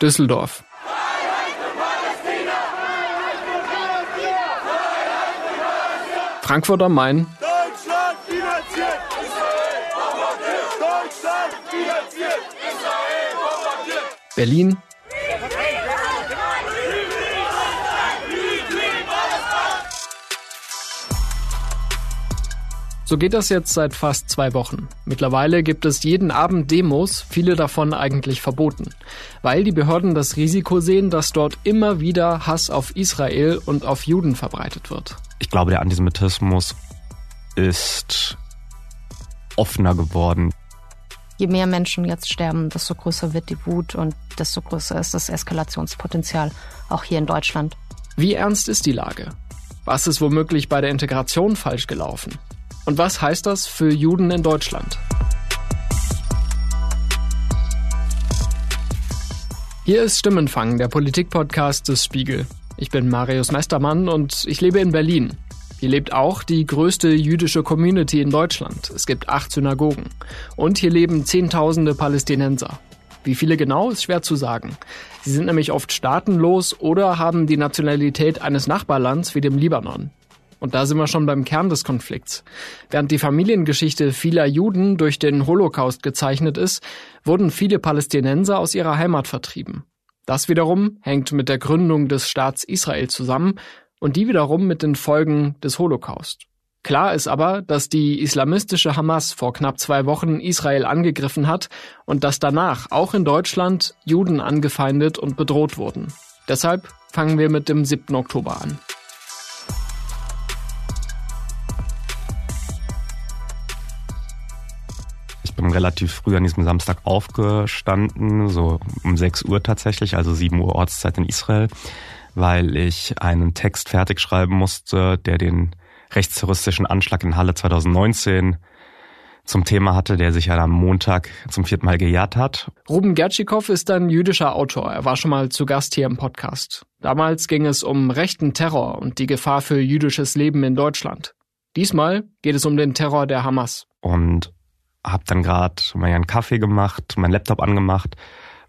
Düsseldorf. Frankfurt am Main. Deutschland So geht das jetzt seit fast zwei Wochen. Mittlerweile gibt es jeden Abend Demos, viele davon eigentlich verboten, weil die Behörden das Risiko sehen, dass dort immer wieder Hass auf Israel und auf Juden verbreitet wird. Ich glaube, der Antisemitismus ist offener geworden. Je mehr Menschen jetzt sterben, desto größer wird die Wut und desto größer ist das Eskalationspotenzial, auch hier in Deutschland. Wie ernst ist die Lage? Was ist womöglich bei der Integration falsch gelaufen? Und was heißt das für Juden in Deutschland? Hier ist Stimmenfang, der Politikpodcast des Spiegel. Ich bin Marius Mestermann und ich lebe in Berlin. Hier lebt auch die größte jüdische Community in Deutschland. Es gibt acht Synagogen. Und hier leben Zehntausende Palästinenser. Wie viele genau, ist schwer zu sagen. Sie sind nämlich oft staatenlos oder haben die Nationalität eines Nachbarlands wie dem Libanon. Und da sind wir schon beim Kern des Konflikts. Während die Familiengeschichte vieler Juden durch den Holocaust gezeichnet ist, wurden viele Palästinenser aus ihrer Heimat vertrieben. Das wiederum hängt mit der Gründung des Staats Israel zusammen und die wiederum mit den Folgen des Holocaust. Klar ist aber, dass die islamistische Hamas vor knapp zwei Wochen Israel angegriffen hat und dass danach auch in Deutschland Juden angefeindet und bedroht wurden. Deshalb fangen wir mit dem 7. Oktober an. Relativ früh an diesem Samstag aufgestanden, so um 6 Uhr tatsächlich, also 7 Uhr Ortszeit in Israel, weil ich einen Text fertig schreiben musste, der den rechtsterroristischen Anschlag in Halle 2019 zum Thema hatte, der sich ja am Montag zum vierten Mal gejährt hat. Ruben Gertschikow ist ein jüdischer Autor. Er war schon mal zu Gast hier im Podcast. Damals ging es um rechten Terror und die Gefahr für jüdisches Leben in Deutschland. Diesmal geht es um den Terror der Hamas. Und habe dann gerade mal einen Kaffee gemacht, meinen Laptop angemacht,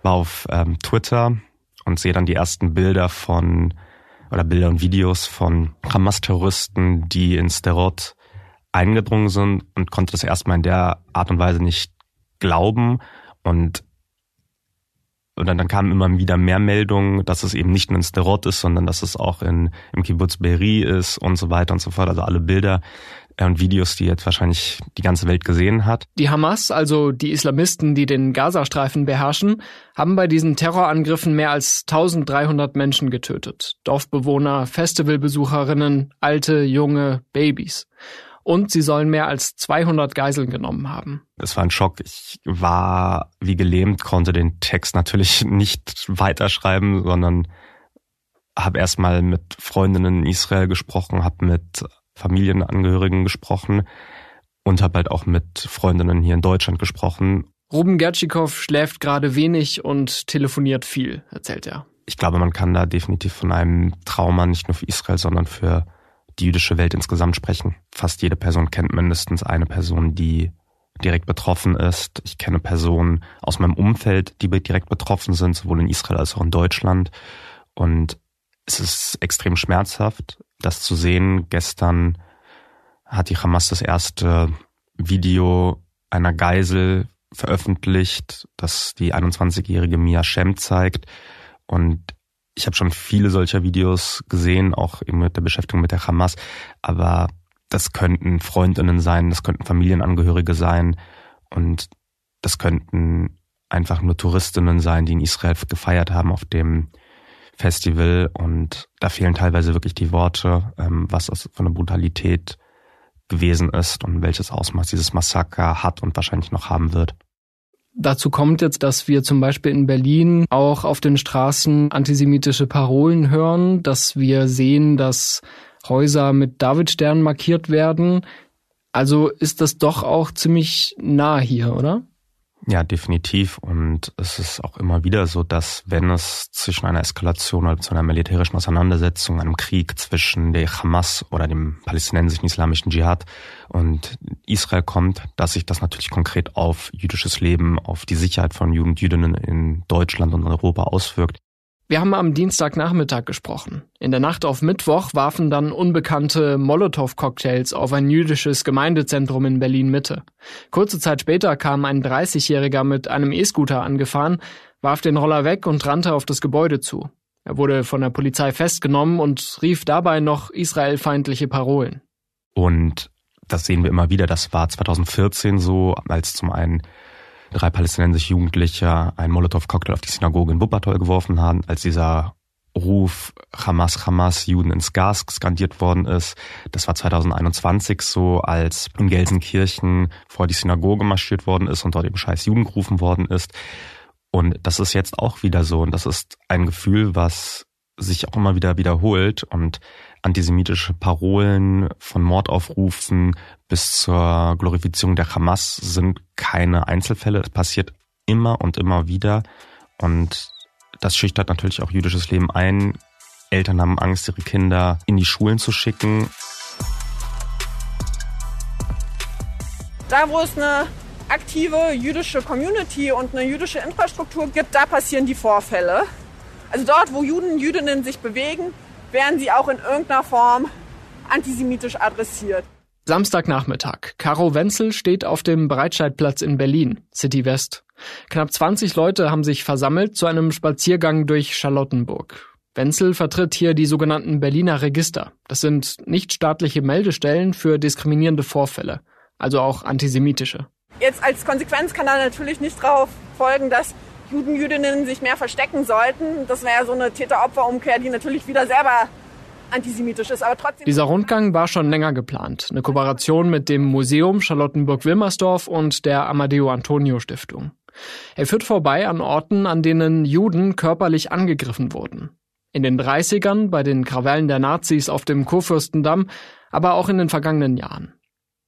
war auf ähm, Twitter und sehe dann die ersten Bilder von oder Bilder und Videos von Hamas-Terroristen, die in Sterot eingedrungen sind und konnte das erstmal in der Art und Weise nicht glauben. Und und dann, dann kamen immer wieder mehr Meldungen, dass es eben nicht nur in Sterot ist, sondern dass es auch in, im Kibbutz Beri ist und so weiter und so fort. Also alle Bilder, äh, und Videos, die jetzt wahrscheinlich die ganze Welt gesehen hat. Die Hamas, also die Islamisten, die den Gazastreifen beherrschen, haben bei diesen Terrorangriffen mehr als 1300 Menschen getötet. Dorfbewohner, Festivalbesucherinnen, alte, junge, Babys. Und sie sollen mehr als 200 Geiseln genommen haben. Es war ein Schock. Ich war wie gelähmt, konnte den Text natürlich nicht weiterschreiben, sondern habe erstmal mit Freundinnen in Israel gesprochen, habe mit Familienangehörigen gesprochen und habe halt auch mit Freundinnen hier in Deutschland gesprochen. Ruben Gertschikow schläft gerade wenig und telefoniert viel, erzählt er. Ich glaube, man kann da definitiv von einem Trauma nicht nur für Israel, sondern für die jüdische Welt insgesamt sprechen. Fast jede Person kennt mindestens eine Person, die direkt betroffen ist. Ich kenne Personen aus meinem Umfeld, die direkt betroffen sind, sowohl in Israel als auch in Deutschland. Und es ist extrem schmerzhaft das zu sehen. Gestern hat die Hamas das erste Video einer Geisel veröffentlicht, das die 21-jährige Mia Shem zeigt. Und ich habe schon viele solcher Videos gesehen, auch eben mit der Beschäftigung mit der Hamas. Aber das könnten Freundinnen sein, das könnten Familienangehörige sein und das könnten einfach nur Touristinnen sein, die in Israel gefeiert haben auf dem Festival und da fehlen teilweise wirklich die Worte, ähm, was das für eine Brutalität gewesen ist und welches Ausmaß dieses Massaker hat und wahrscheinlich noch haben wird. Dazu kommt jetzt, dass wir zum Beispiel in Berlin auch auf den Straßen antisemitische Parolen hören, dass wir sehen, dass Häuser mit Davidsternen markiert werden. Also ist das doch auch ziemlich nah hier, oder? Ja, definitiv. Und es ist auch immer wieder so, dass wenn es zwischen einer Eskalation oder zu einer militärischen Auseinandersetzung, einem Krieg zwischen der Hamas oder dem palästinensischen islamischen Dschihad und Israel kommt, dass sich das natürlich konkret auf jüdisches Leben, auf die Sicherheit von Juden und Jüdinnen in Deutschland und Europa auswirkt. Wir haben am Dienstagnachmittag gesprochen. In der Nacht auf Mittwoch warfen dann unbekannte Molotow-Cocktails auf ein jüdisches Gemeindezentrum in Berlin-Mitte. Kurze Zeit später kam ein 30-Jähriger mit einem E-Scooter angefahren, warf den Roller weg und rannte auf das Gebäude zu. Er wurde von der Polizei festgenommen und rief dabei noch israelfeindliche Parolen. Und das sehen wir immer wieder. Das war 2014 so, als zum einen drei palästinensische Jugendliche einen Molotow-Cocktail auf die Synagoge in Wuppertal geworfen haben, als dieser Ruf Hamas, Hamas, Juden ins Gas skandiert worden ist. Das war 2021 so, als in Gelsenkirchen vor die Synagoge marschiert worden ist und dort eben scheiß Juden gerufen worden ist. Und das ist jetzt auch wieder so. Und das ist ein Gefühl, was sich auch immer wieder wiederholt und antisemitische Parolen von Mordaufrufen bis zur Glorifizierung der Hamas sind keine Einzelfälle. Es passiert immer und immer wieder. Und das schüchtert natürlich auch jüdisches Leben ein. Eltern haben Angst, ihre Kinder in die Schulen zu schicken. Da, wo es eine aktive jüdische Community und eine jüdische Infrastruktur gibt, da passieren die Vorfälle. Also dort, wo Juden, Jüdinnen sich bewegen, werden sie auch in irgendeiner Form antisemitisch adressiert. Samstagnachmittag. Caro Wenzel steht auf dem Breitscheidplatz in Berlin, City West. Knapp 20 Leute haben sich versammelt zu einem Spaziergang durch Charlottenburg. Wenzel vertritt hier die sogenannten Berliner Register. Das sind nichtstaatliche Meldestellen für diskriminierende Vorfälle, also auch antisemitische. Jetzt als Konsequenz kann da natürlich nicht drauf folgen, dass Juden, Jüdinnen sich mehr verstecken sollten. Das wäre so eine Täter-Opfer-Umkehr, die natürlich wieder selber antisemitisch ist. Aber trotzdem. Dieser Rundgang war schon länger geplant. Eine Kooperation mit dem Museum Charlottenburg-Wilmersdorf und der Amadeo Antonio Stiftung. Er führt vorbei an Orten, an denen Juden körperlich angegriffen wurden. In den 30ern bei den Krawellen der Nazis auf dem Kurfürstendamm, aber auch in den vergangenen Jahren.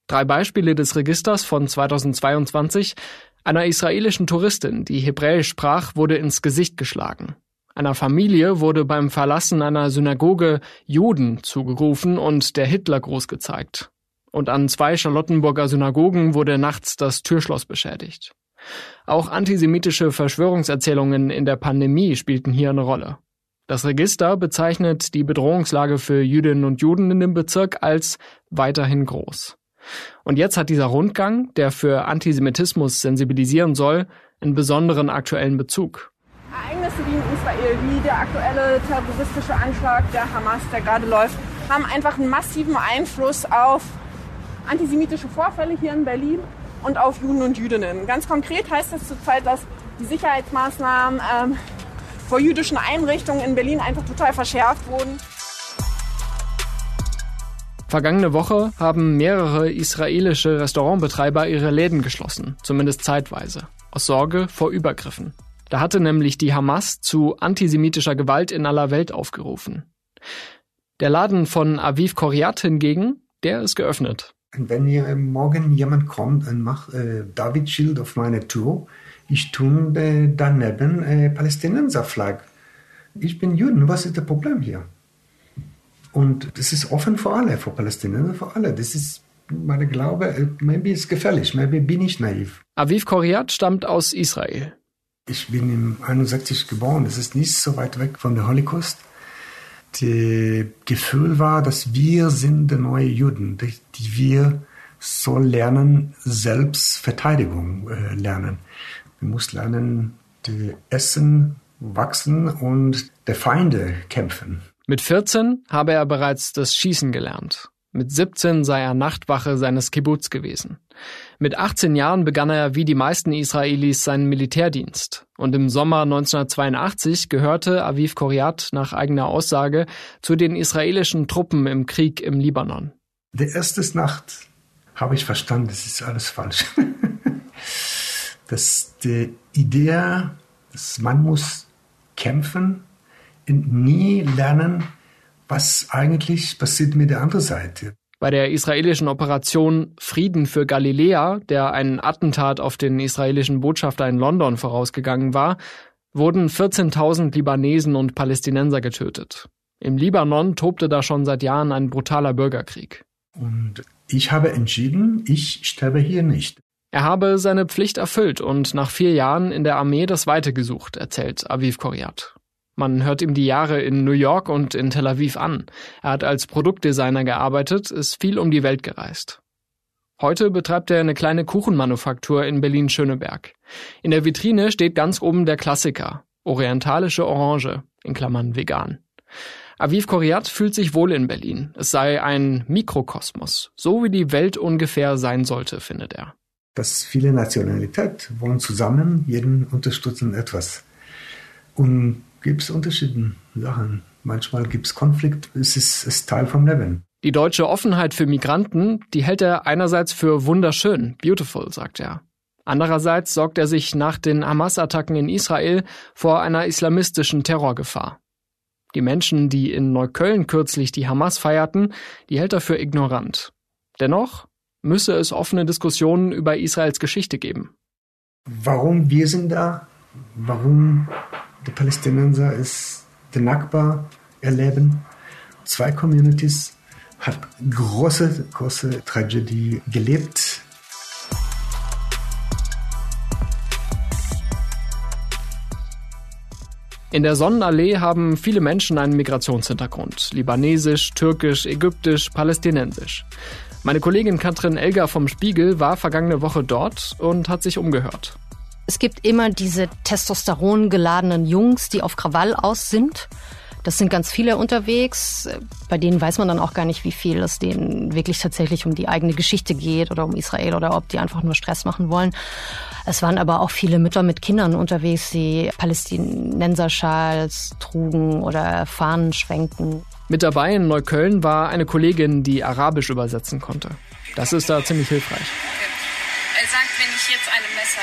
Drei Beispiele des Registers von 2022 einer israelischen Touristin, die Hebräisch sprach, wurde ins Gesicht geschlagen. Einer Familie wurde beim Verlassen einer Synagoge Juden zugerufen und der Hitlergruß gezeigt. Und an zwei Charlottenburger Synagogen wurde nachts das Türschloss beschädigt. Auch antisemitische Verschwörungserzählungen in der Pandemie spielten hier eine Rolle. Das Register bezeichnet die Bedrohungslage für Jüdinnen und Juden in dem Bezirk als weiterhin groß. Und jetzt hat dieser Rundgang, der für Antisemitismus sensibilisieren soll, einen besonderen aktuellen Bezug. Ereignisse wie in Israel, wie der aktuelle terroristische Anschlag der Hamas, der gerade läuft, haben einfach einen massiven Einfluss auf antisemitische Vorfälle hier in Berlin und auf Juden und Jüdinnen. Ganz konkret heißt das zurzeit, dass die Sicherheitsmaßnahmen ähm, vor jüdischen Einrichtungen in Berlin einfach total verschärft wurden. Vergangene Woche haben mehrere israelische Restaurantbetreiber ihre Läden geschlossen, zumindest zeitweise, aus Sorge vor Übergriffen. Da hatte nämlich die Hamas zu antisemitischer Gewalt in aller Welt aufgerufen. Der Laden von Aviv Koryat hingegen, der ist geöffnet. Wenn hier morgen jemand kommt und macht äh, David Schild auf meine Tour, ich tue äh, daneben äh, Palästinenser-Flag. Ich bin Juden, was ist das Problem hier? Und das ist offen für alle, für Palästinenser, für alle. Das ist meine Glaube, maybe ist gefährlich, maybe bin ich naiv. Aviv Koryat stammt aus Israel. Ich bin im 61 geboren, das ist nicht so weit weg von der Holocaust. Das Gefühl war, dass wir sind die neue Juden, die wir so lernen, Selbstverteidigung äh, lernen. Wir müssen lernen, die Essen, wachsen und der Feinde kämpfen. Mit 14 habe er bereits das Schießen gelernt. Mit 17 sei er Nachtwache seines Kibbutz gewesen. Mit 18 Jahren begann er wie die meisten Israelis seinen Militärdienst. Und im Sommer 1982 gehörte Aviv Koryat nach eigener Aussage zu den israelischen Truppen im Krieg im Libanon. Die erste Nacht habe ich verstanden, das ist alles falsch. dass die Idee, dass man muss kämpfen, nie lernen, was eigentlich passiert mit der anderen Seite. Bei der israelischen Operation Frieden für Galiläa, der ein Attentat auf den israelischen Botschafter in London vorausgegangen war, wurden 14.000 Libanesen und Palästinenser getötet. Im Libanon tobte da schon seit Jahren ein brutaler Bürgerkrieg. Und ich habe entschieden, ich sterbe hier nicht. Er habe seine Pflicht erfüllt und nach vier Jahren in der Armee das Weite gesucht, erzählt Aviv Koryat. Man hört ihm die Jahre in New York und in Tel Aviv an. Er hat als Produktdesigner gearbeitet, ist viel um die Welt gereist. Heute betreibt er eine kleine Kuchenmanufaktur in Berlin-Schöneberg. In der Vitrine steht ganz oben der Klassiker, orientalische Orange, in Klammern vegan. Aviv Koryat fühlt sich wohl in Berlin. Es sei ein Mikrokosmos, so wie die Welt ungefähr sein sollte, findet er. Dass viele Nationalitäten wohnen zusammen, jeden unterstützen etwas. Und gibt es unterschiedliche Sachen. Manchmal gibt es Konflikt, es ist, ist Teil vom Leben. Die deutsche Offenheit für Migranten, die hält er einerseits für wunderschön, beautiful, sagt er. Andererseits sorgt er sich nach den Hamas-Attacken in Israel vor einer islamistischen Terrorgefahr. Die Menschen, die in Neukölln kürzlich die Hamas feierten, die hält er für ignorant. Dennoch müsse es offene Diskussionen über Israels Geschichte geben. Warum wir sind da? Warum die Palästinenser ist der Nakba erleben. Zwei Communities hat große, große Tragödie gelebt. In der Sonnenallee haben viele Menschen einen Migrationshintergrund. Libanesisch, türkisch, ägyptisch, palästinensisch. Meine Kollegin Katrin Elger vom Spiegel war vergangene Woche dort und hat sich umgehört. Es gibt immer diese Testosteron geladenen Jungs, die auf Krawall aus sind. Das sind ganz viele unterwegs. Bei denen weiß man dann auch gar nicht, wie viel es denen wirklich tatsächlich um die eigene Geschichte geht oder um Israel oder ob die einfach nur Stress machen wollen. Es waren aber auch viele Mütter mit Kindern unterwegs, die Palästinenserschals trugen oder Fahnen schwenken. Mit dabei in Neukölln war eine Kollegin, die Arabisch übersetzen konnte. Das ist da ziemlich hilfreich. Er sagt, wenn ich jetzt ein Messer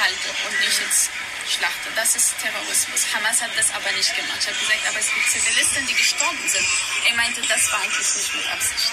halte und nicht jetzt schlachte. Das ist Terrorismus. Hamas hat das aber nicht gemacht. Ich habe gesagt, aber es gibt Zivilisten, die gestorben sind. Er meinte, das war eigentlich nicht mit Absicht.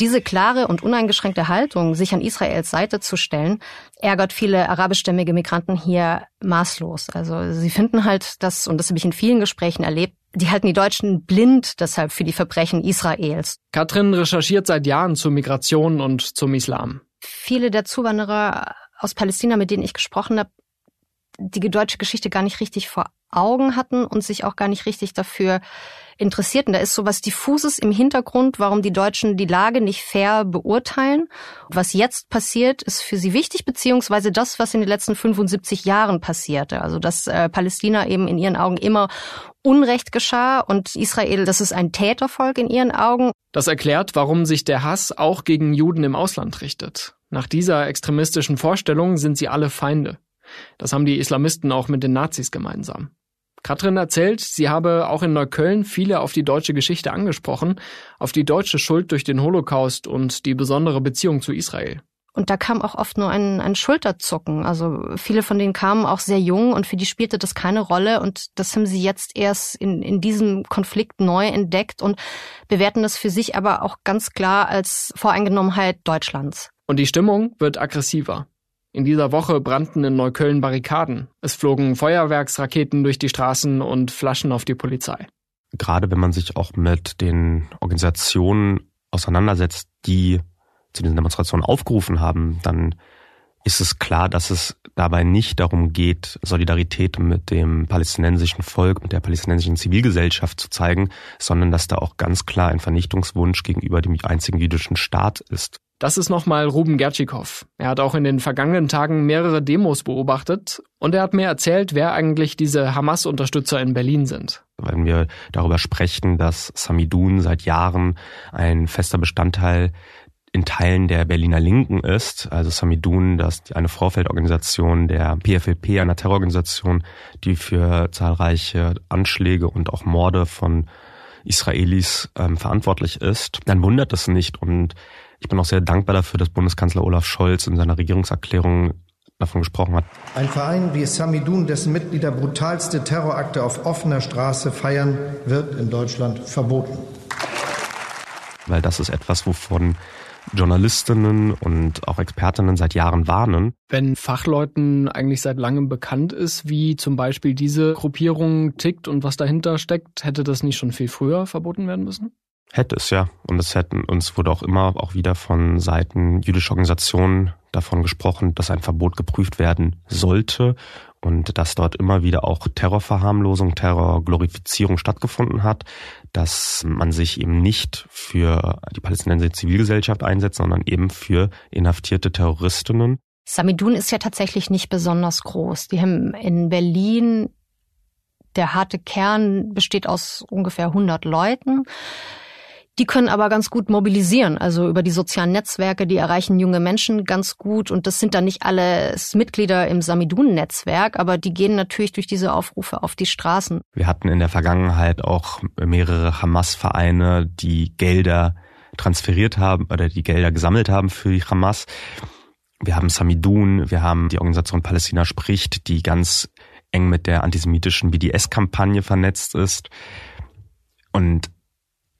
Diese klare und uneingeschränkte Haltung, sich an Israels Seite zu stellen, ärgert viele arabischstämmige Migranten hier maßlos. Also sie finden halt das, und das habe ich in vielen Gesprächen erlebt, die halten die Deutschen blind deshalb für die Verbrechen Israels. Katrin recherchiert seit Jahren zur Migration und zum Islam viele der Zuwanderer aus Palästina, mit denen ich gesprochen habe, die deutsche Geschichte gar nicht richtig vor Augen hatten und sich auch gar nicht richtig dafür interessierten. Da ist sowas diffuses im Hintergrund, warum die Deutschen die Lage nicht fair beurteilen. Was jetzt passiert, ist für sie wichtig, beziehungsweise das, was in den letzten 75 Jahren passierte. Also dass äh, Palästina eben in ihren Augen immer Unrecht geschah und Israel, das ist ein Tätervolk in ihren Augen. Das erklärt, warum sich der Hass auch gegen Juden im Ausland richtet. Nach dieser extremistischen Vorstellung sind sie alle Feinde. Das haben die Islamisten auch mit den Nazis gemeinsam. Katrin erzählt, sie habe auch in Neukölln viele auf die deutsche Geschichte angesprochen, auf die deutsche Schuld durch den Holocaust und die besondere Beziehung zu Israel. Und da kam auch oft nur ein, ein Schulterzucken. Also viele von denen kamen auch sehr jung und für die spielte das keine Rolle. Und das haben sie jetzt erst in, in diesem Konflikt neu entdeckt und bewerten das für sich aber auch ganz klar als Voreingenommenheit Deutschlands. Und die Stimmung wird aggressiver. In dieser Woche brannten in Neukölln Barrikaden. Es flogen Feuerwerksraketen durch die Straßen und Flaschen auf die Polizei. Gerade wenn man sich auch mit den Organisationen auseinandersetzt, die zu diesen Demonstrationen aufgerufen haben, dann ist es klar, dass es dabei nicht darum geht, Solidarität mit dem palästinensischen Volk, mit der palästinensischen Zivilgesellschaft zu zeigen, sondern dass da auch ganz klar ein Vernichtungswunsch gegenüber dem einzigen jüdischen Staat ist. Das ist nochmal Ruben Gertschikow. Er hat auch in den vergangenen Tagen mehrere Demos beobachtet und er hat mir erzählt, wer eigentlich diese Hamas-Unterstützer in Berlin sind. Wenn wir darüber sprechen, dass Samidun seit Jahren ein fester Bestandteil in Teilen der Berliner Linken ist, also Samidun, das ist eine Vorfeldorganisation der PFLP, einer Terrororganisation, die für zahlreiche Anschläge und auch Morde von Israelis ähm, verantwortlich ist, dann wundert es nicht und ich bin auch sehr dankbar dafür, dass Bundeskanzler Olaf Scholz in seiner Regierungserklärung davon gesprochen hat. Ein Verein wie Samidun, dessen Mitglieder brutalste Terrorakte auf offener Straße feiern, wird in Deutschland verboten. weil das ist etwas, wovon Journalistinnen und auch Expertinnen seit Jahren warnen. Wenn Fachleuten eigentlich seit langem bekannt ist, wie zum Beispiel diese Gruppierung tickt und was dahinter steckt, hätte das nicht schon viel früher verboten werden müssen? Hätte es ja. Und es hätten, uns wurde auch immer auch wieder von Seiten jüdischer Organisationen davon gesprochen, dass ein Verbot geprüft werden sollte und dass dort immer wieder auch Terrorverharmlosung, Terrorglorifizierung stattgefunden hat, dass man sich eben nicht für die palästinensische Zivilgesellschaft einsetzt, sondern eben für inhaftierte Terroristinnen. Samidun ist ja tatsächlich nicht besonders groß. Die haben in Berlin, der harte Kern besteht aus ungefähr 100 Leuten. Die können aber ganz gut mobilisieren, also über die sozialen Netzwerke, die erreichen junge Menschen ganz gut und das sind dann nicht alles Mitglieder im Samidun-Netzwerk, aber die gehen natürlich durch diese Aufrufe auf die Straßen. Wir hatten in der Vergangenheit auch mehrere Hamas-Vereine, die Gelder transferiert haben oder die Gelder gesammelt haben für die Hamas. Wir haben Samidun, wir haben die Organisation Palästina spricht, die ganz eng mit der antisemitischen BDS-Kampagne vernetzt ist. Und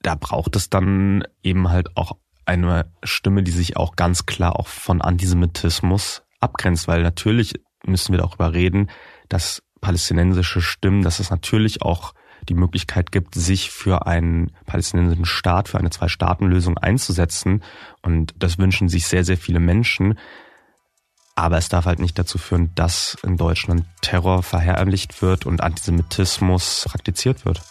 da braucht es dann eben halt auch eine Stimme, die sich auch ganz klar auch von Antisemitismus abgrenzt, weil natürlich müssen wir darüber reden, dass palästinensische Stimmen, dass es natürlich auch die Möglichkeit gibt, sich für einen palästinensischen Staat, für eine Zwei-Staaten-Lösung einzusetzen. Und das wünschen sich sehr, sehr viele Menschen. Aber es darf halt nicht dazu führen, dass in Deutschland Terror verherrlicht wird und Antisemitismus praktiziert wird.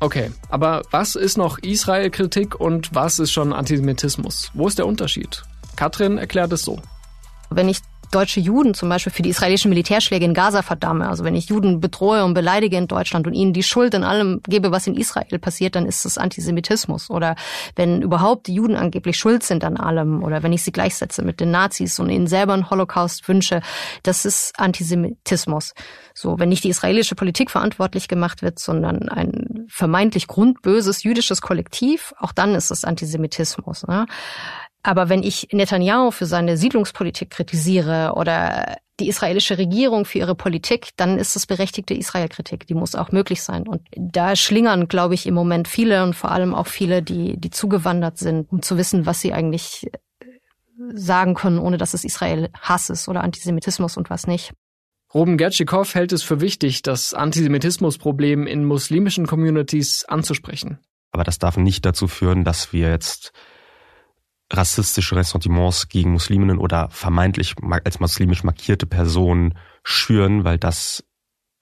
Okay, aber was ist noch Israel-Kritik und was ist schon Antisemitismus? Wo ist der Unterschied? Katrin erklärt es so. Wenn ich deutsche Juden zum Beispiel für die israelischen Militärschläge in Gaza verdamme, also wenn ich Juden bedrohe und beleidige in Deutschland und ihnen die Schuld in allem gebe, was in Israel passiert, dann ist das Antisemitismus. Oder wenn überhaupt die Juden angeblich schuld sind an allem oder wenn ich sie gleichsetze mit den Nazis und ihnen selber einen Holocaust wünsche, das ist Antisemitismus. So, wenn nicht die israelische Politik verantwortlich gemacht wird, sondern ein vermeintlich grundböses jüdisches Kollektiv, auch dann ist es Antisemitismus. Ne? Aber wenn ich Netanyahu für seine Siedlungspolitik kritisiere oder die israelische Regierung für ihre Politik, dann ist das berechtigte Israelkritik. Die muss auch möglich sein. Und da schlingern, glaube ich, im Moment viele und vor allem auch viele, die, die zugewandert sind, um zu wissen, was sie eigentlich sagen können, ohne dass es Israel Hass ist oder Antisemitismus und was nicht. Ruben Gertschikow hält es für wichtig, das Antisemitismusproblem in muslimischen Communities anzusprechen. Aber das darf nicht dazu führen, dass wir jetzt rassistische Ressentiments gegen Musliminnen oder vermeintlich als muslimisch markierte Personen schüren, weil das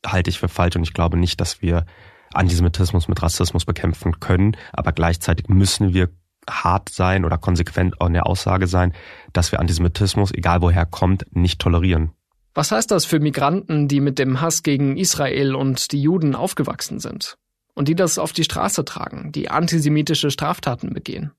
halte ich für falsch und ich glaube nicht, dass wir Antisemitismus mit Rassismus bekämpfen können, aber gleichzeitig müssen wir hart sein oder konsequent in der Aussage sein, dass wir Antisemitismus, egal woher kommt, nicht tolerieren. Was heißt das für Migranten, die mit dem Hass gegen Israel und die Juden aufgewachsen sind und die das auf die Straße tragen, die antisemitische Straftaten begehen?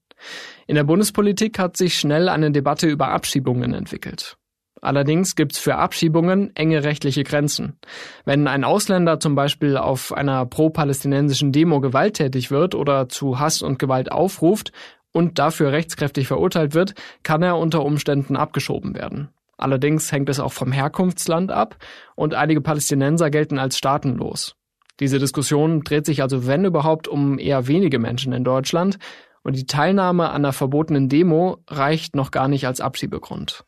In der Bundespolitik hat sich schnell eine Debatte über Abschiebungen entwickelt. Allerdings gibt's für Abschiebungen enge rechtliche Grenzen. Wenn ein Ausländer zum Beispiel auf einer pro-palästinensischen Demo gewalttätig wird oder zu Hass und Gewalt aufruft und dafür rechtskräftig verurteilt wird, kann er unter Umständen abgeschoben werden. Allerdings hängt es auch vom Herkunftsland ab und einige Palästinenser gelten als staatenlos. Diese Diskussion dreht sich also wenn überhaupt um eher wenige Menschen in Deutschland, und die Teilnahme an der verbotenen Demo reicht noch gar nicht als Abschiebegrund.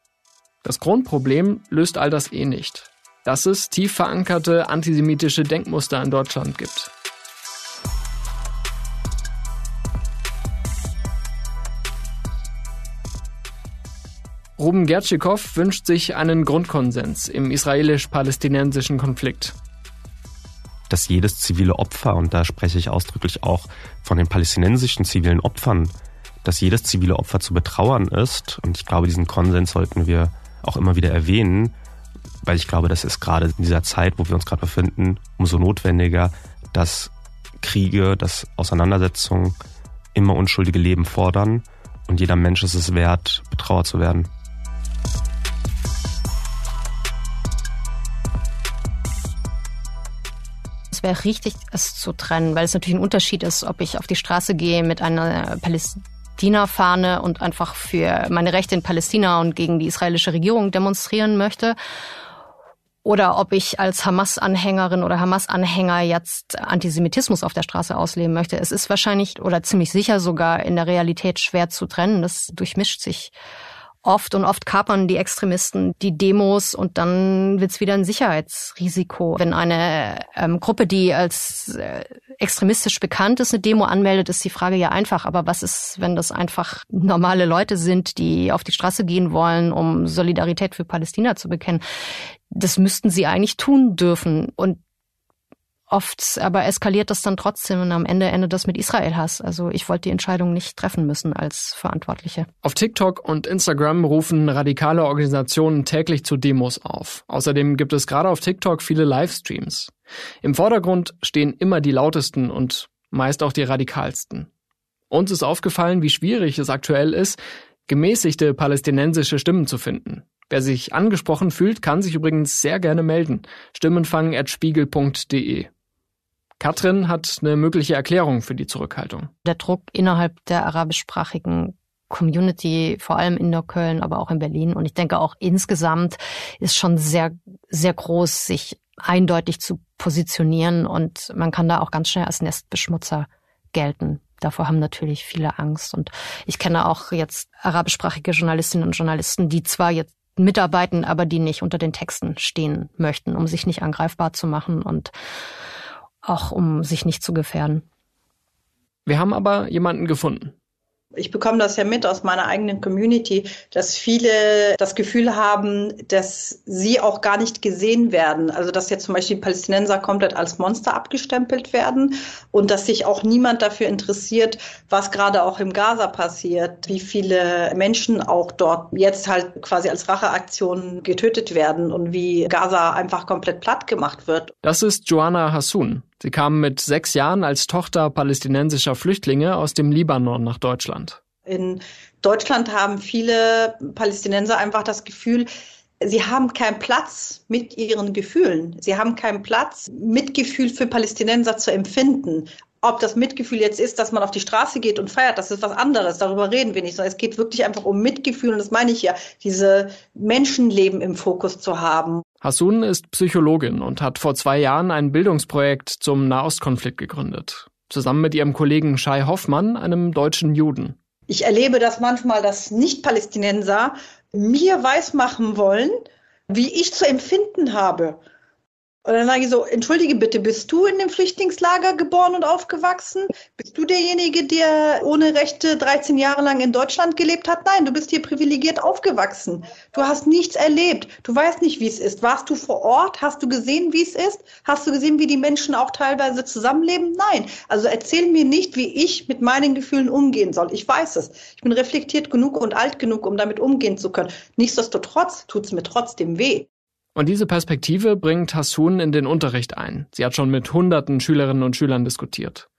Das Grundproblem löst all das eh nicht, dass es tief verankerte antisemitische Denkmuster in Deutschland gibt. Ruben Gertschikow wünscht sich einen Grundkonsens im israelisch-palästinensischen Konflikt dass jedes zivile Opfer, und da spreche ich ausdrücklich auch von den palästinensischen zivilen Opfern, dass jedes zivile Opfer zu betrauern ist. Und ich glaube, diesen Konsens sollten wir auch immer wieder erwähnen, weil ich glaube, das ist gerade in dieser Zeit, wo wir uns gerade befinden, umso notwendiger, dass Kriege, dass Auseinandersetzungen immer unschuldige Leben fordern und jeder Mensch ist es wert, betrauert zu werden. Es wäre richtig, es zu trennen, weil es natürlich ein Unterschied ist, ob ich auf die Straße gehe mit einer Palästina-Fahne und einfach für meine Rechte in Palästina und gegen die israelische Regierung demonstrieren möchte oder ob ich als Hamas-Anhängerin oder Hamas-Anhänger jetzt Antisemitismus auf der Straße ausleben möchte. Es ist wahrscheinlich oder ziemlich sicher sogar in der Realität schwer zu trennen. Das durchmischt sich oft und oft kapern die Extremisten die Demos und dann wird's wieder ein Sicherheitsrisiko. Wenn eine ähm, Gruppe, die als äh, extremistisch bekannt ist, eine Demo anmeldet, ist die Frage ja einfach. Aber was ist, wenn das einfach normale Leute sind, die auf die Straße gehen wollen, um Solidarität für Palästina zu bekennen? Das müssten sie eigentlich tun dürfen. Und oft aber eskaliert das dann trotzdem und am Ende endet das mit Israel-Hass. Also ich wollte die Entscheidung nicht treffen müssen als Verantwortliche. Auf TikTok und Instagram rufen radikale Organisationen täglich zu Demos auf. Außerdem gibt es gerade auf TikTok viele Livestreams. Im Vordergrund stehen immer die lautesten und meist auch die radikalsten. Uns ist aufgefallen, wie schwierig es aktuell ist, gemäßigte palästinensische Stimmen zu finden. Wer sich angesprochen fühlt, kann sich übrigens sehr gerne melden. Stimmenfang.spiegel.de. Katrin hat eine mögliche Erklärung für die Zurückhaltung. Der Druck innerhalb der arabischsprachigen Community, vor allem in Neukölln, aber auch in Berlin. Und ich denke auch insgesamt ist schon sehr, sehr groß, sich eindeutig zu positionieren. Und man kann da auch ganz schnell als Nestbeschmutzer gelten. Davor haben natürlich viele Angst. Und ich kenne auch jetzt arabischsprachige Journalistinnen und Journalisten, die zwar jetzt mitarbeiten, aber die nicht unter den Texten stehen möchten, um sich nicht angreifbar zu machen und auch um sich nicht zu gefährden. Wir haben aber jemanden gefunden. Ich bekomme das ja mit aus meiner eigenen Community, dass viele das Gefühl haben, dass sie auch gar nicht gesehen werden. Also dass jetzt zum Beispiel die Palästinenser komplett als Monster abgestempelt werden und dass sich auch niemand dafür interessiert, was gerade auch im Gaza passiert, wie viele Menschen auch dort jetzt halt quasi als Racheaktion getötet werden und wie Gaza einfach komplett platt gemacht wird. Das ist Joanna Hassoun. Sie kam mit sechs Jahren als Tochter palästinensischer Flüchtlinge aus dem Libanon nach Deutschland. In Deutschland haben viele Palästinenser einfach das Gefühl, sie haben keinen Platz mit ihren Gefühlen. Sie haben keinen Platz, Mitgefühl für Palästinenser zu empfinden. Ob das Mitgefühl jetzt ist, dass man auf die Straße geht und feiert, das ist was anderes. Darüber reden wir nicht. Sondern es geht wirklich einfach um Mitgefühl. Und das meine ich ja, diese Menschenleben im Fokus zu haben. Hassun ist Psychologin und hat vor zwei Jahren ein Bildungsprojekt zum Nahostkonflikt gegründet. Zusammen mit ihrem Kollegen Shai Hoffmann, einem deutschen Juden. Ich erlebe das manchmal, dass Nicht-Palästinenser mir weismachen wollen, wie ich zu empfinden habe. Und dann sage ich so, entschuldige bitte, bist du in dem Flüchtlingslager geboren und aufgewachsen? Bist du derjenige, der ohne Rechte 13 Jahre lang in Deutschland gelebt hat? Nein, du bist hier privilegiert aufgewachsen. Du hast nichts erlebt. Du weißt nicht, wie es ist. Warst du vor Ort? Hast du gesehen, wie es ist? Hast du gesehen, wie die Menschen auch teilweise zusammenleben? Nein. Also erzähl mir nicht, wie ich mit meinen Gefühlen umgehen soll. Ich weiß es. Ich bin reflektiert genug und alt genug, um damit umgehen zu können. Nichtsdestotrotz tut es mir trotzdem weh. Und diese Perspektive bringt Hassun in den Unterricht ein. Sie hat schon mit hunderten Schülerinnen und Schülern diskutiert.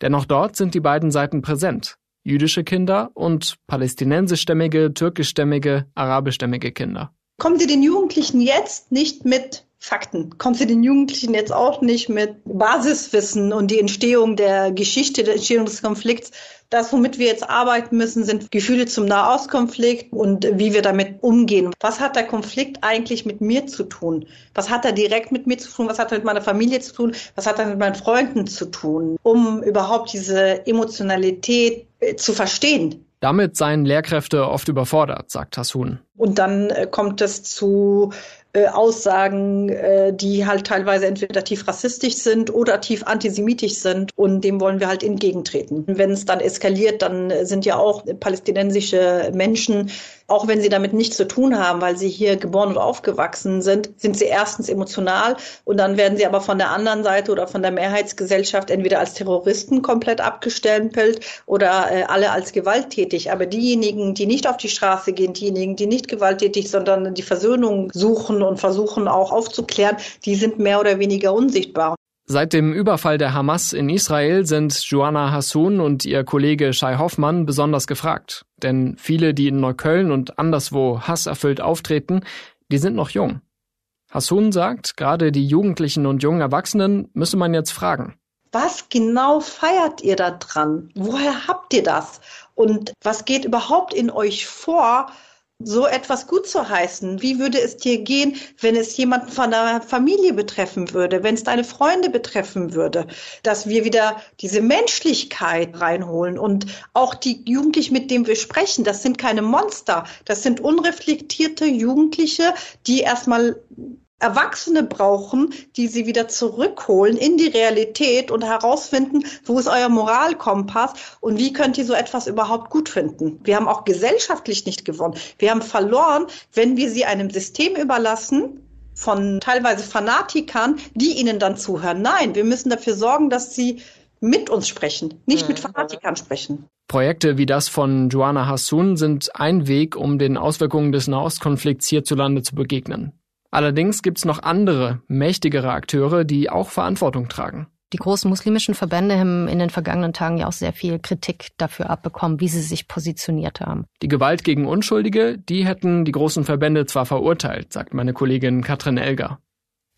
Denn auch dort sind die beiden Seiten präsent. Jüdische Kinder und palästinensischstämmige, türkischstämmige, arabischstämmige Kinder. Kommen Sie den Jugendlichen jetzt nicht mit Fakten. Kommt sie den Jugendlichen jetzt auch nicht mit Basiswissen und die Entstehung der Geschichte, der Entstehung des Konflikts. Das, womit wir jetzt arbeiten müssen, sind Gefühle zum Nahostkonflikt und wie wir damit umgehen. Was hat der Konflikt eigentlich mit mir zu tun? Was hat er direkt mit mir zu tun? Was hat er mit meiner Familie zu tun? Was hat er mit meinen Freunden zu tun? Um überhaupt diese Emotionalität äh, zu verstehen. Damit seien Lehrkräfte oft überfordert, sagt Hassun. Und dann äh, kommt es zu äh, Aussagen, äh, die halt teilweise entweder tief rassistisch sind oder tief antisemitisch sind. Und dem wollen wir halt entgegentreten. Wenn es dann eskaliert, dann sind ja auch palästinensische Menschen, auch wenn sie damit nichts zu tun haben, weil sie hier geboren und aufgewachsen sind, sind sie erstens emotional und dann werden sie aber von der anderen Seite oder von der Mehrheitsgesellschaft entweder als Terroristen komplett abgestempelt oder äh, alle als gewalttätig. Aber diejenigen, die nicht auf die Straße gehen, diejenigen, die nicht gewalttätig, sondern die Versöhnung suchen, und versuchen auch aufzuklären, die sind mehr oder weniger unsichtbar. Seit dem Überfall der Hamas in Israel sind Joanna Hassoun und ihr Kollege Shai Hoffmann besonders gefragt. Denn viele, die in Neukölln und anderswo hasserfüllt auftreten, die sind noch jung. Hassoun sagt, gerade die Jugendlichen und jungen Erwachsenen müsse man jetzt fragen. Was genau feiert ihr da dran? Woher habt ihr das? Und was geht überhaupt in euch vor, so etwas gut zu heißen? Wie würde es dir gehen, wenn es jemanden von deiner Familie betreffen würde, wenn es deine Freunde betreffen würde? Dass wir wieder diese Menschlichkeit reinholen und auch die Jugendlichen, mit denen wir sprechen, das sind keine Monster, das sind unreflektierte Jugendliche, die erstmal Erwachsene brauchen, die sie wieder zurückholen in die Realität und herausfinden, wo ist euer Moralkompass und wie könnt ihr so etwas überhaupt gut finden. Wir haben auch gesellschaftlich nicht gewonnen. Wir haben verloren, wenn wir sie einem System überlassen, von teilweise Fanatikern, die ihnen dann zuhören. Nein, wir müssen dafür sorgen, dass sie mit uns sprechen, nicht mit mhm. Fanatikern sprechen. Projekte wie das von Joanna Hassoun sind ein Weg, um den Auswirkungen des Nahostkonflikts hierzulande zu begegnen. Allerdings gibt's noch andere, mächtigere Akteure, die auch Verantwortung tragen. Die großen muslimischen Verbände haben in den vergangenen Tagen ja auch sehr viel Kritik dafür abbekommen, wie sie sich positioniert haben. Die Gewalt gegen Unschuldige, die hätten die großen Verbände zwar verurteilt, sagt meine Kollegin Katrin Elger.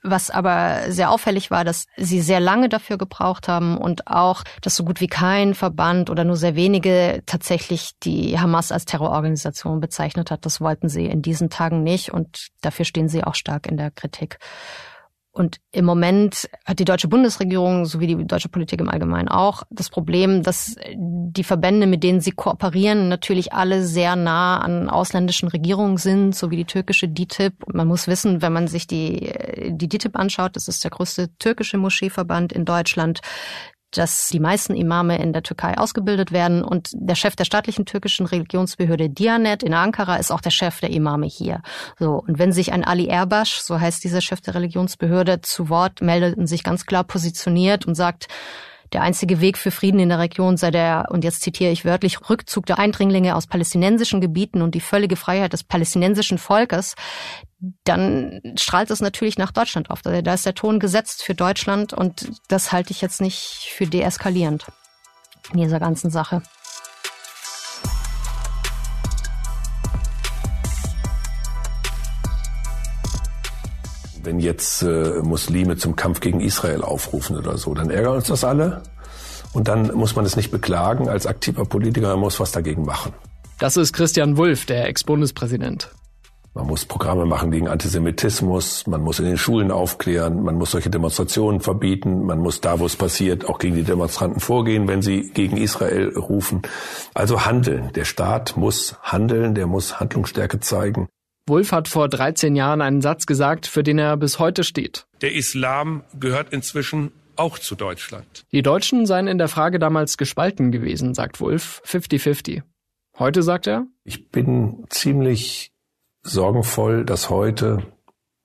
Was aber sehr auffällig war, dass sie sehr lange dafür gebraucht haben und auch, dass so gut wie kein Verband oder nur sehr wenige tatsächlich die Hamas als Terrororganisation bezeichnet hat. Das wollten sie in diesen Tagen nicht und dafür stehen sie auch stark in der Kritik. Und im Moment hat die deutsche Bundesregierung sowie die deutsche Politik im Allgemeinen auch das Problem, dass die Verbände, mit denen sie kooperieren, natürlich alle sehr nah an ausländischen Regierungen sind, so wie die türkische DITIB. Und man muss wissen, wenn man sich die, die DITIB anschaut, das ist der größte türkische Moscheeverband in Deutschland, dass die meisten Imame in der Türkei ausgebildet werden und der Chef der staatlichen türkischen Religionsbehörde Dianet in Ankara ist auch der Chef der Imame hier. So und wenn sich ein Ali Erbash, so heißt dieser Chef der Religionsbehörde, zu Wort meldet und sich ganz klar positioniert und sagt, der einzige Weg für Frieden in der Region sei der, und jetzt zitiere ich wörtlich, Rückzug der Eindringlinge aus palästinensischen Gebieten und die völlige Freiheit des palästinensischen Volkes, dann strahlt es natürlich nach Deutschland auf. Da ist der Ton gesetzt für Deutschland und das halte ich jetzt nicht für deeskalierend in dieser ganzen Sache. Wenn jetzt äh, Muslime zum Kampf gegen Israel aufrufen oder so, dann ärgern uns das alle. Und dann muss man es nicht beklagen als aktiver Politiker, man muss was dagegen machen. Das ist Christian Wulff, der Ex-Bundespräsident. Man muss Programme machen gegen Antisemitismus, man muss in den Schulen aufklären, man muss solche Demonstrationen verbieten, man muss da, wo es passiert, auch gegen die Demonstranten vorgehen, wenn sie gegen Israel rufen. Also handeln. Der Staat muss handeln, der muss Handlungsstärke zeigen. Wulff hat vor 13 Jahren einen Satz gesagt, für den er bis heute steht. Der Islam gehört inzwischen auch zu Deutschland. Die Deutschen seien in der Frage damals gespalten gewesen, sagt Wulff, 50-50. Heute sagt er, ich bin ziemlich sorgenvoll, dass heute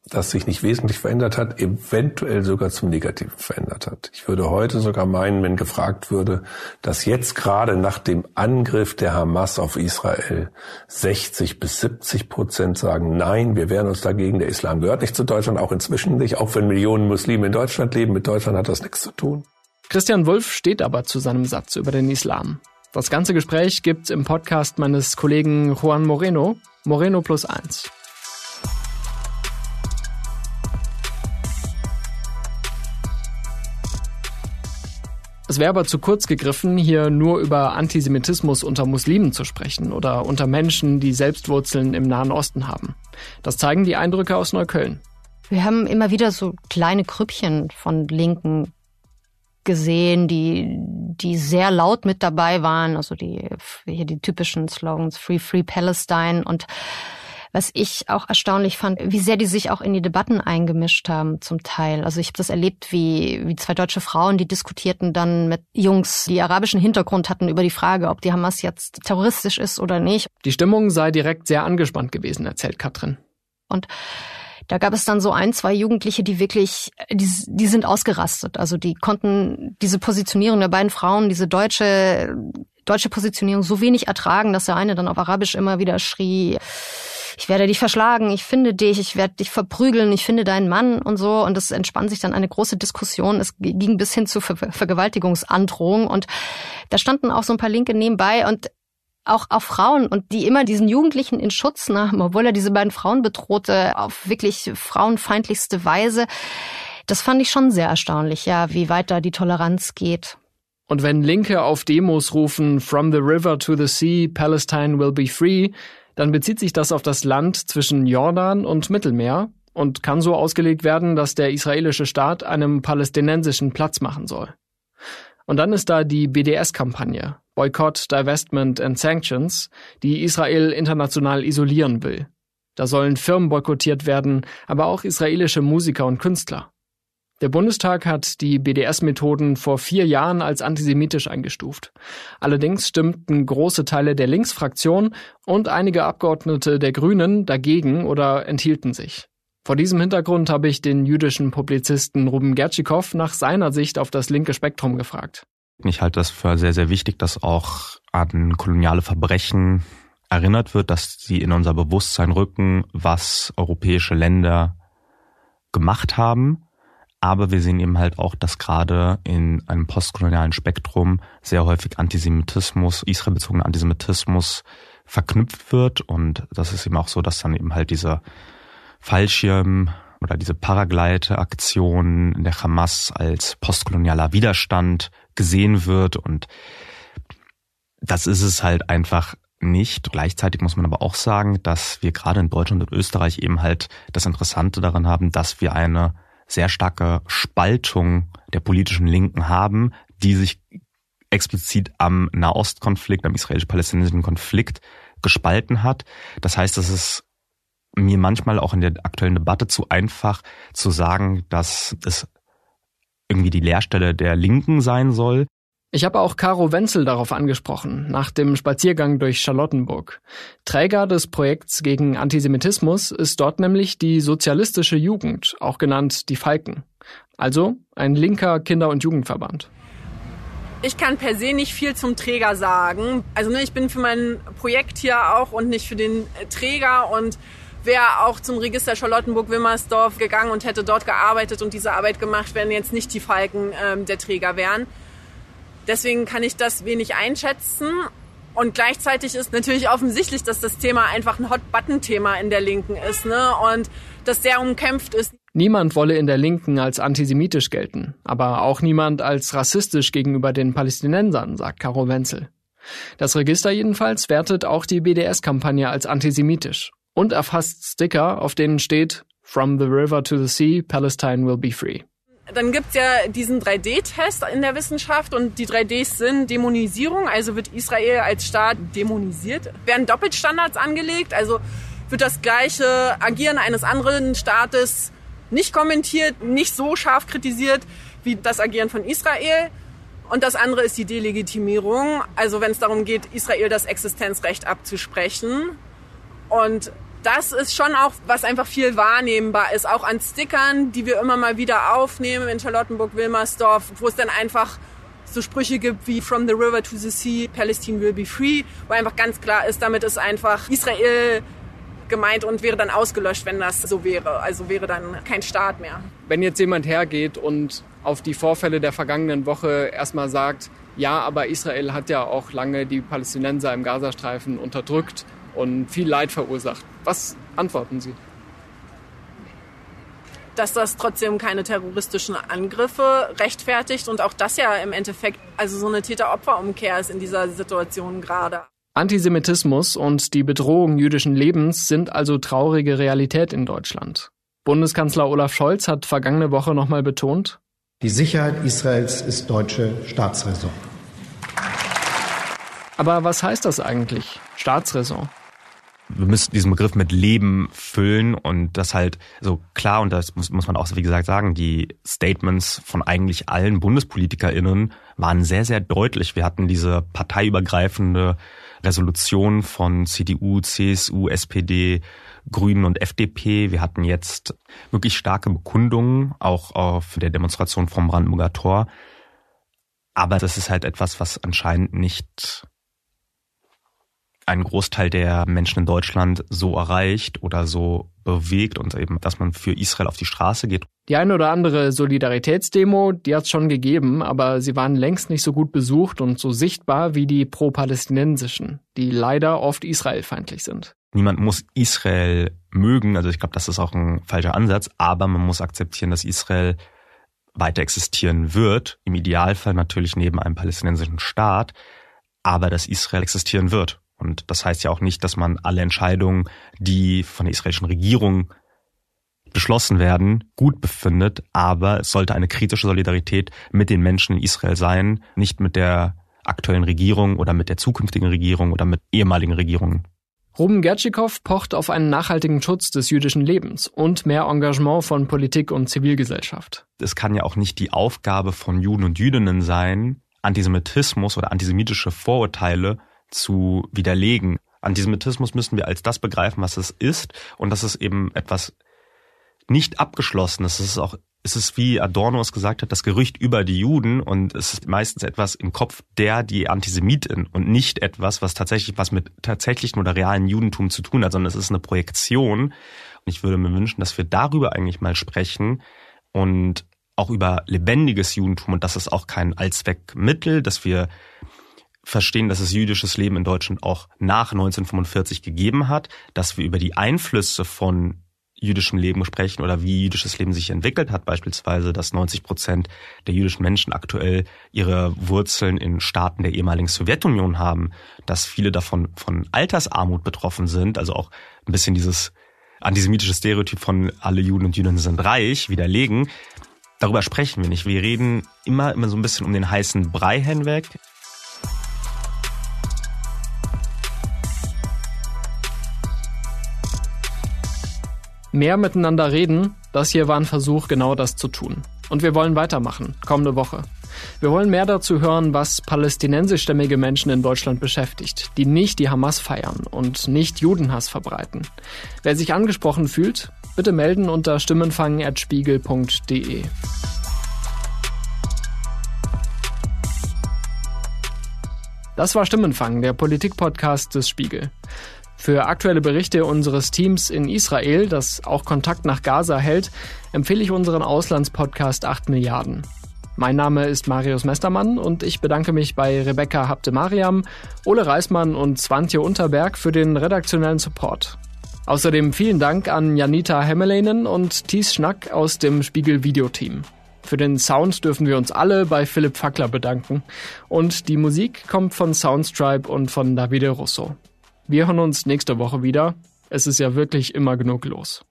das sich nicht wesentlich verändert hat, eventuell sogar zum Negativen verändert hat. Ich würde heute sogar meinen, wenn gefragt würde, dass jetzt gerade nach dem Angriff der Hamas auf Israel 60 bis 70 Prozent sagen, nein, wir wehren uns dagegen, der Islam gehört nicht zu Deutschland, auch inzwischen nicht, auch wenn Millionen Muslime in Deutschland leben, mit Deutschland hat das nichts zu tun. Christian Wulff steht aber zu seinem Satz über den Islam. Das ganze Gespräch gibt's im Podcast meines Kollegen Juan Moreno, Moreno plus eins. Es wäre aber zu kurz gegriffen, hier nur über Antisemitismus unter Muslimen zu sprechen oder unter Menschen, die Selbstwurzeln im Nahen Osten haben. Das zeigen die Eindrücke aus Neukölln. Wir haben immer wieder so kleine Krüppchen von Linken gesehen, die, die sehr laut mit dabei waren, also die, hier die typischen Slogans Free, Free Palestine und was ich auch erstaunlich fand, wie sehr die sich auch in die Debatten eingemischt haben zum Teil. Also ich habe das erlebt, wie, wie zwei deutsche Frauen, die diskutierten dann mit Jungs, die arabischen Hintergrund hatten, über die Frage, ob die Hamas jetzt terroristisch ist oder nicht. Die Stimmung sei direkt sehr angespannt gewesen, erzählt Katrin. Und da gab es dann so ein, zwei Jugendliche, die wirklich, die, die sind ausgerastet. Also die konnten diese Positionierung der beiden Frauen, diese deutsche, deutsche Positionierung so wenig ertragen, dass der eine dann auf Arabisch immer wieder schrie, ich werde dich verschlagen, ich finde dich, ich werde dich verprügeln, ich finde deinen Mann und so. Und es entspann sich dann eine große Diskussion. Es ging bis hin zu Ver Vergewaltigungsandrohung. Und da standen auch so ein paar Linke nebenbei und auch auf Frauen und die immer diesen Jugendlichen in Schutz nahmen, obwohl er diese beiden Frauen bedrohte, auf wirklich frauenfeindlichste Weise. Das fand ich schon sehr erstaunlich, ja, wie weit da die Toleranz geht. Und wenn Linke auf Demos rufen, From the river to the sea, Palestine will be free, dann bezieht sich das auf das Land zwischen Jordan und Mittelmeer und kann so ausgelegt werden, dass der israelische Staat einem palästinensischen Platz machen soll. Und dann ist da die BDS-Kampagne, Boycott, Divestment and Sanctions, die Israel international isolieren will. Da sollen Firmen boykottiert werden, aber auch israelische Musiker und Künstler. Der Bundestag hat die BDS-Methoden vor vier Jahren als antisemitisch eingestuft. Allerdings stimmten große Teile der Linksfraktion und einige Abgeordnete der Grünen dagegen oder enthielten sich. Vor diesem Hintergrund habe ich den jüdischen Publizisten Ruben Gertschikow nach seiner Sicht auf das linke Spektrum gefragt. Ich halte das für sehr, sehr wichtig, dass auch an koloniale Verbrechen erinnert wird, dass sie in unser Bewusstsein rücken, was europäische Länder gemacht haben. Aber wir sehen eben halt auch, dass gerade in einem postkolonialen Spektrum sehr häufig Antisemitismus, israelbezogener Antisemitismus verknüpft wird. Und das ist eben auch so, dass dann eben halt diese Fallschirm oder diese Paraglide-Aktion der Hamas als postkolonialer Widerstand gesehen wird und das ist es halt einfach nicht. Gleichzeitig muss man aber auch sagen, dass wir gerade in Deutschland und Österreich eben halt das Interessante daran haben, dass wir eine sehr starke Spaltung der politischen Linken haben, die sich explizit am Nahostkonflikt, am israelisch-palästinensischen Konflikt gespalten hat. Das heißt, es ist mir manchmal auch in der aktuellen Debatte zu einfach zu sagen, dass es irgendwie die Leerstelle der Linken sein soll. Ich habe auch Caro Wenzel darauf angesprochen, nach dem Spaziergang durch Charlottenburg. Träger des Projekts gegen Antisemitismus ist dort nämlich die Sozialistische Jugend, auch genannt die Falken. Also ein linker Kinder- und Jugendverband. Ich kann per se nicht viel zum Träger sagen. Also ne, ich bin für mein Projekt hier auch und nicht für den Träger und wäre auch zum Register Charlottenburg-Wilmersdorf gegangen und hätte dort gearbeitet und diese Arbeit gemacht, wenn jetzt nicht die Falken ähm, der Träger wären. Deswegen kann ich das wenig einschätzen. Und gleichzeitig ist natürlich offensichtlich, dass das Thema einfach ein Hot-Button-Thema in der Linken ist ne? und das sehr umkämpft ist. Niemand wolle in der Linken als antisemitisch gelten, aber auch niemand als rassistisch gegenüber den Palästinensern, sagt Caro Wenzel. Das Register jedenfalls wertet auch die BDS-Kampagne als antisemitisch und erfasst Sticker, auf denen steht From the river to the sea, Palestine will be free. Dann gibt's ja diesen 3D-Test in der Wissenschaft und die 3Ds sind Dämonisierung, also wird Israel als Staat dämonisiert. Werden Doppelstandards angelegt, also wird das gleiche Agieren eines anderen Staates nicht kommentiert, nicht so scharf kritisiert wie das Agieren von Israel. Und das andere ist die Delegitimierung, also wenn es darum geht, Israel das Existenzrecht abzusprechen. Und das ist schon auch, was einfach viel wahrnehmbar ist, auch an Stickern, die wir immer mal wieder aufnehmen in Charlottenburg-Wilmersdorf, wo es dann einfach so Sprüche gibt wie From the river to the sea, Palestine will be free, wo einfach ganz klar ist, damit ist einfach Israel gemeint und wäre dann ausgelöscht, wenn das so wäre. Also wäre dann kein Staat mehr. Wenn jetzt jemand hergeht und auf die Vorfälle der vergangenen Woche erstmal sagt, ja, aber Israel hat ja auch lange die Palästinenser im Gazastreifen unterdrückt, und viel Leid verursacht. Was antworten Sie? dass das trotzdem keine terroristischen Angriffe rechtfertigt und auch das ja im Endeffekt also so eine Täter-Opfer-Umkehr ist in dieser Situation gerade. Antisemitismus und die Bedrohung jüdischen Lebens sind also traurige Realität in Deutschland. Bundeskanzler Olaf Scholz hat vergangene Woche nochmal betont, die Sicherheit Israels ist deutsche Staatsräson. Aber was heißt das eigentlich, Staatsräson? Wir müssen diesen Begriff mit Leben füllen und das halt so klar, und das muss, muss man auch, wie gesagt, sagen, die Statements von eigentlich allen BundespolitikerInnen waren sehr, sehr deutlich. Wir hatten diese parteiübergreifende Resolution von CDU, CSU, SPD, Grünen und FDP. Wir hatten jetzt wirklich starke Bekundungen, auch auf der Demonstration vom Brandenburger Tor. Aber das ist halt etwas, was anscheinend nicht einen Großteil der Menschen in Deutschland so erreicht oder so bewegt und eben, dass man für Israel auf die Straße geht. Die eine oder andere Solidaritätsdemo, die hat es schon gegeben, aber sie waren längst nicht so gut besucht und so sichtbar wie die pro-palästinensischen, die leider oft israelfeindlich sind. Niemand muss Israel mögen, also ich glaube, das ist auch ein falscher Ansatz, aber man muss akzeptieren, dass Israel weiter existieren wird, im Idealfall natürlich neben einem palästinensischen Staat, aber dass Israel existieren wird. Und das heißt ja auch nicht, dass man alle Entscheidungen, die von der israelischen Regierung beschlossen werden, gut befindet, aber es sollte eine kritische Solidarität mit den Menschen in Israel sein, nicht mit der aktuellen Regierung oder mit der zukünftigen Regierung oder mit ehemaligen Regierungen. Ruben Gertschikow pocht auf einen nachhaltigen Schutz des jüdischen Lebens und mehr Engagement von Politik und Zivilgesellschaft. Es kann ja auch nicht die Aufgabe von Juden und Jüdinnen sein, Antisemitismus oder antisemitische Vorurteile zu widerlegen. Antisemitismus müssen wir als das begreifen, was es ist und das ist eben etwas nicht abgeschlossenes. Es ist auch es ist, wie Adorno es gesagt hat, das Gerücht über die Juden und es ist meistens etwas im Kopf der, die Antisemitin und nicht etwas, was tatsächlich was mit tatsächlichen oder realen Judentum zu tun hat, sondern es ist eine Projektion. Und ich würde mir wünschen, dass wir darüber eigentlich mal sprechen und auch über lebendiges Judentum und das ist auch kein Allzweckmittel, dass wir verstehen, dass es jüdisches Leben in Deutschland auch nach 1945 gegeben hat, dass wir über die Einflüsse von jüdischem Leben sprechen oder wie jüdisches Leben sich entwickelt hat, beispielsweise, dass 90 Prozent der jüdischen Menschen aktuell ihre Wurzeln in Staaten der ehemaligen Sowjetunion haben, dass viele davon von Altersarmut betroffen sind, also auch ein bisschen dieses antisemitische Stereotyp von alle Juden und Jüdinnen sind reich widerlegen. Darüber sprechen wir nicht. Wir reden immer, immer so ein bisschen um den heißen Brei hinweg. Mehr miteinander reden, das hier war ein Versuch, genau das zu tun. Und wir wollen weitermachen, kommende Woche. Wir wollen mehr dazu hören, was palästinensischstämmige Menschen in Deutschland beschäftigt, die nicht die Hamas feiern und nicht Judenhass verbreiten. Wer sich angesprochen fühlt, bitte melden unter stimmenfangen.spiegel.de. Das war Stimmenfang, der Politikpodcast des Spiegel. Für aktuelle Berichte unseres Teams in Israel, das auch Kontakt nach Gaza hält, empfehle ich unseren Auslandspodcast 8 Milliarden. Mein Name ist Marius Mestermann und ich bedanke mich bei Rebecca Habte-Mariam, Ole Reismann und Swantje Unterberg für den redaktionellen Support. Außerdem vielen Dank an Janita Hemmelainen und Thies Schnack aus dem Spiegel Videoteam. Für den Sound dürfen wir uns alle bei Philipp Fackler bedanken. Und die Musik kommt von Soundstripe und von Davide Russo. Wir hören uns nächste Woche wieder. Es ist ja wirklich immer genug los.